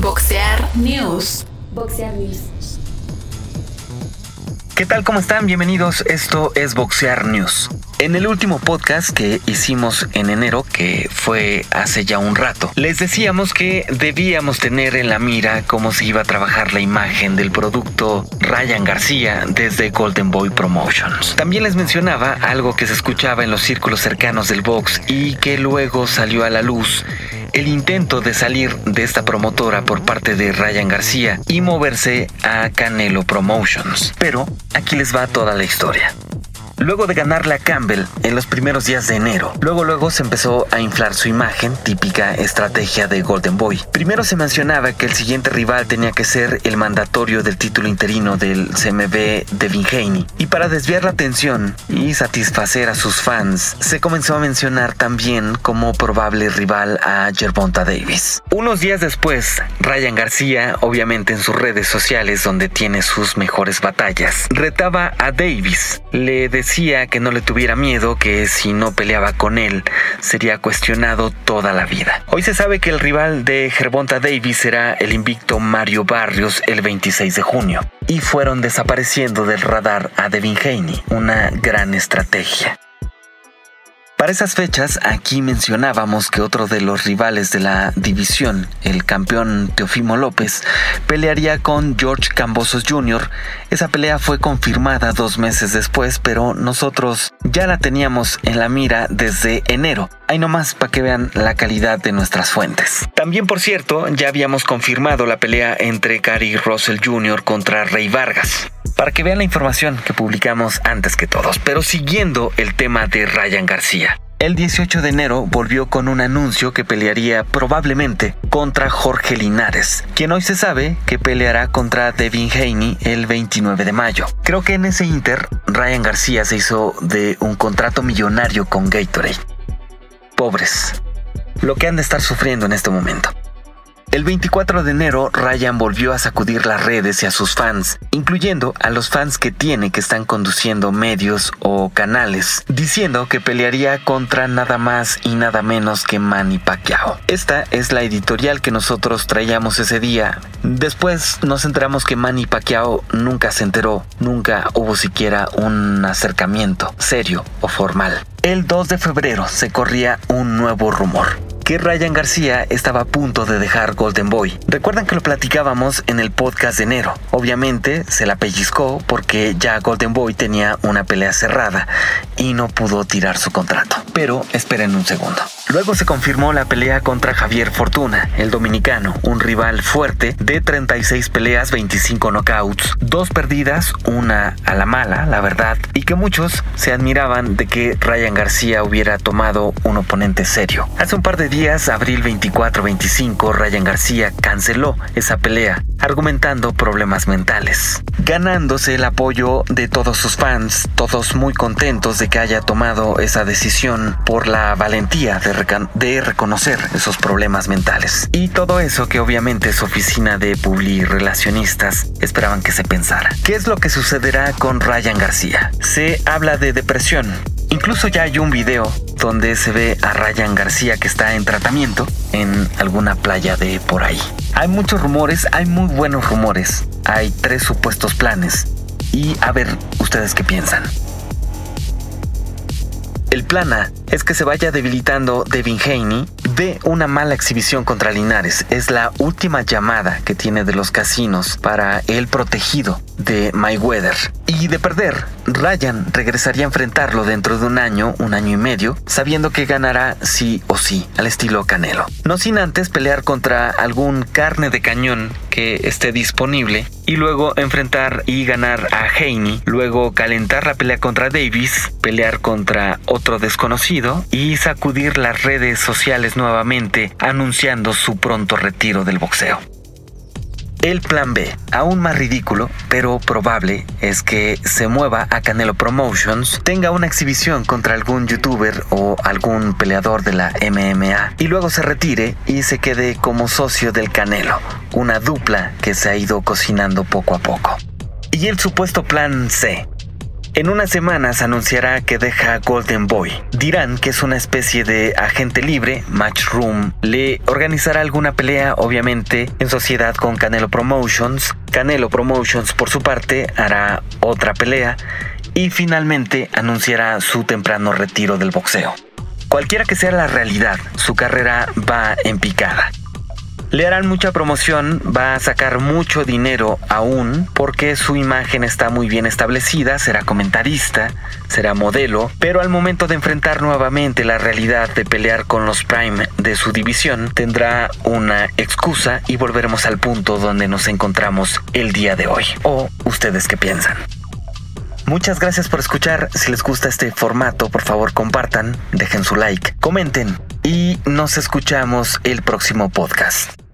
Boxear News. Boxear News. ¿Qué tal? ¿Cómo están? Bienvenidos. Esto es Boxear News. En el último podcast que hicimos en enero, que fue hace ya un rato, les decíamos que debíamos tener en la mira cómo se iba a trabajar la imagen del producto Ryan García desde Golden Boy Promotions. También les mencionaba algo que se escuchaba en los círculos cercanos del box y que luego salió a la luz el intento de salir de esta promotora por parte de Ryan García y moverse a Canelo Promotions. Pero aquí les va toda la historia. Luego de ganarle a Campbell en los primeros días de enero, luego luego se empezó a inflar su imagen, típica estrategia de Golden Boy. Primero se mencionaba que el siguiente rival tenía que ser el mandatorio del título interino del CMB Devin Haney. Y para desviar la atención y satisfacer a sus fans, se comenzó a mencionar también como probable rival a Gervonta Davis. Unos días después, Ryan García, obviamente en sus redes sociales donde tiene sus mejores batallas, retaba a Davis. Le decía que no le tuviera miedo, que si no peleaba con él sería cuestionado toda la vida. Hoy se sabe que el rival de Gervonta Davis será el invicto Mario Barrios el 26 de junio. Y fueron desapareciendo del radar a Devin Haney, una gran estrategia. Para esas fechas, aquí mencionábamos que otro de los rivales de la división, el campeón Teofimo López, pelearía con George Cambosos Jr. Esa pelea fue confirmada dos meses después, pero nosotros ya la teníamos en la mira desde enero. Hay nomás para que vean la calidad de nuestras fuentes. También, por cierto, ya habíamos confirmado la pelea entre Gary Russell Jr. contra Rey Vargas para que vean la información que publicamos antes que todos, pero siguiendo el tema de Ryan García. El 18 de enero volvió con un anuncio que pelearía probablemente contra Jorge Linares, quien hoy se sabe que peleará contra Devin Haney el 29 de mayo. Creo que en ese inter, Ryan García se hizo de un contrato millonario con Gatorade. Pobres. Lo que han de estar sufriendo en este momento. El 24 de enero, Ryan volvió a sacudir las redes y a sus fans, incluyendo a los fans que tiene que están conduciendo medios o canales, diciendo que pelearía contra nada más y nada menos que Manny Pacquiao. Esta es la editorial que nosotros traíamos ese día. Después nos enteramos que Manny Pacquiao nunca se enteró, nunca hubo siquiera un acercamiento serio o formal. El 2 de febrero se corría un nuevo rumor que Ryan García estaba a punto de dejar Golden Boy. Recuerdan que lo platicábamos en el podcast de enero. Obviamente se la pellizcó porque ya Golden Boy tenía una pelea cerrada y no pudo tirar su contrato. Pero esperen un segundo. Luego se confirmó la pelea contra Javier Fortuna, el dominicano, un rival fuerte de 36 peleas, 25 knockouts, dos perdidas, una a la mala, la verdad, y que muchos se admiraban de que Ryan García hubiera tomado un oponente serio. Hace un par de días, abril 24-25, Ryan García canceló esa pelea, argumentando problemas mentales, ganándose el apoyo de todos sus fans, todos muy contentos de que haya tomado esa decisión por la valentía de reconocer esos problemas mentales. Y todo eso que obviamente su oficina de publi relacionistas esperaban que se pensara. ¿Qué es lo que sucederá con Ryan García? Se habla de depresión. Incluso ya hay un video donde se ve a Ryan García que está en tratamiento en alguna playa de por ahí. Hay muchos rumores, hay muy buenos rumores. Hay tres supuestos planes. Y a ver ustedes qué piensan. El plan A es que se vaya debilitando Devin Haney de una mala exhibición contra Linares. Es la última llamada que tiene de los casinos para el protegido de Mayweather. Y de perder, Ryan regresaría a enfrentarlo dentro de un año, un año y medio, sabiendo que ganará sí o sí, al estilo Canelo. No sin antes pelear contra algún carne de cañón que esté disponible y luego enfrentar y ganar a Haney, luego calentar la pelea contra Davis, pelear contra otro desconocido y sacudir las redes sociales nuevamente anunciando su pronto retiro del boxeo. El plan B, aún más ridículo, pero probable, es que se mueva a Canelo Promotions, tenga una exhibición contra algún youtuber o algún peleador de la MMA y luego se retire y se quede como socio del Canelo, una dupla que se ha ido cocinando poco a poco. Y el supuesto plan C, En unas semanas anunciará que deja Golden Boy. Dirán que es una especie de agente libre, Matchroom. Le organizará alguna pelea, obviamente, en sociedad con Canelo Promotions. Canelo Promotions, por su parte, hará otra pelea y finalmente anunciará su temprano retiro del boxeo. Cualquiera que sea la realidad, su carrera va en picada. Le harán mucha promoción, va a sacar mucho dinero aún porque su imagen está muy bien establecida, será comentarista, será modelo, pero al momento de enfrentar nuevamente la realidad de pelear con los Prime de su división, tendrá una excusa y volveremos al punto donde nos encontramos el día de hoy. ¿O ustedes qué piensan? Muchas gracias por escuchar. Si les gusta este formato, por favor compartan, dejen su like, comenten y nos escuchamos el próximo podcast.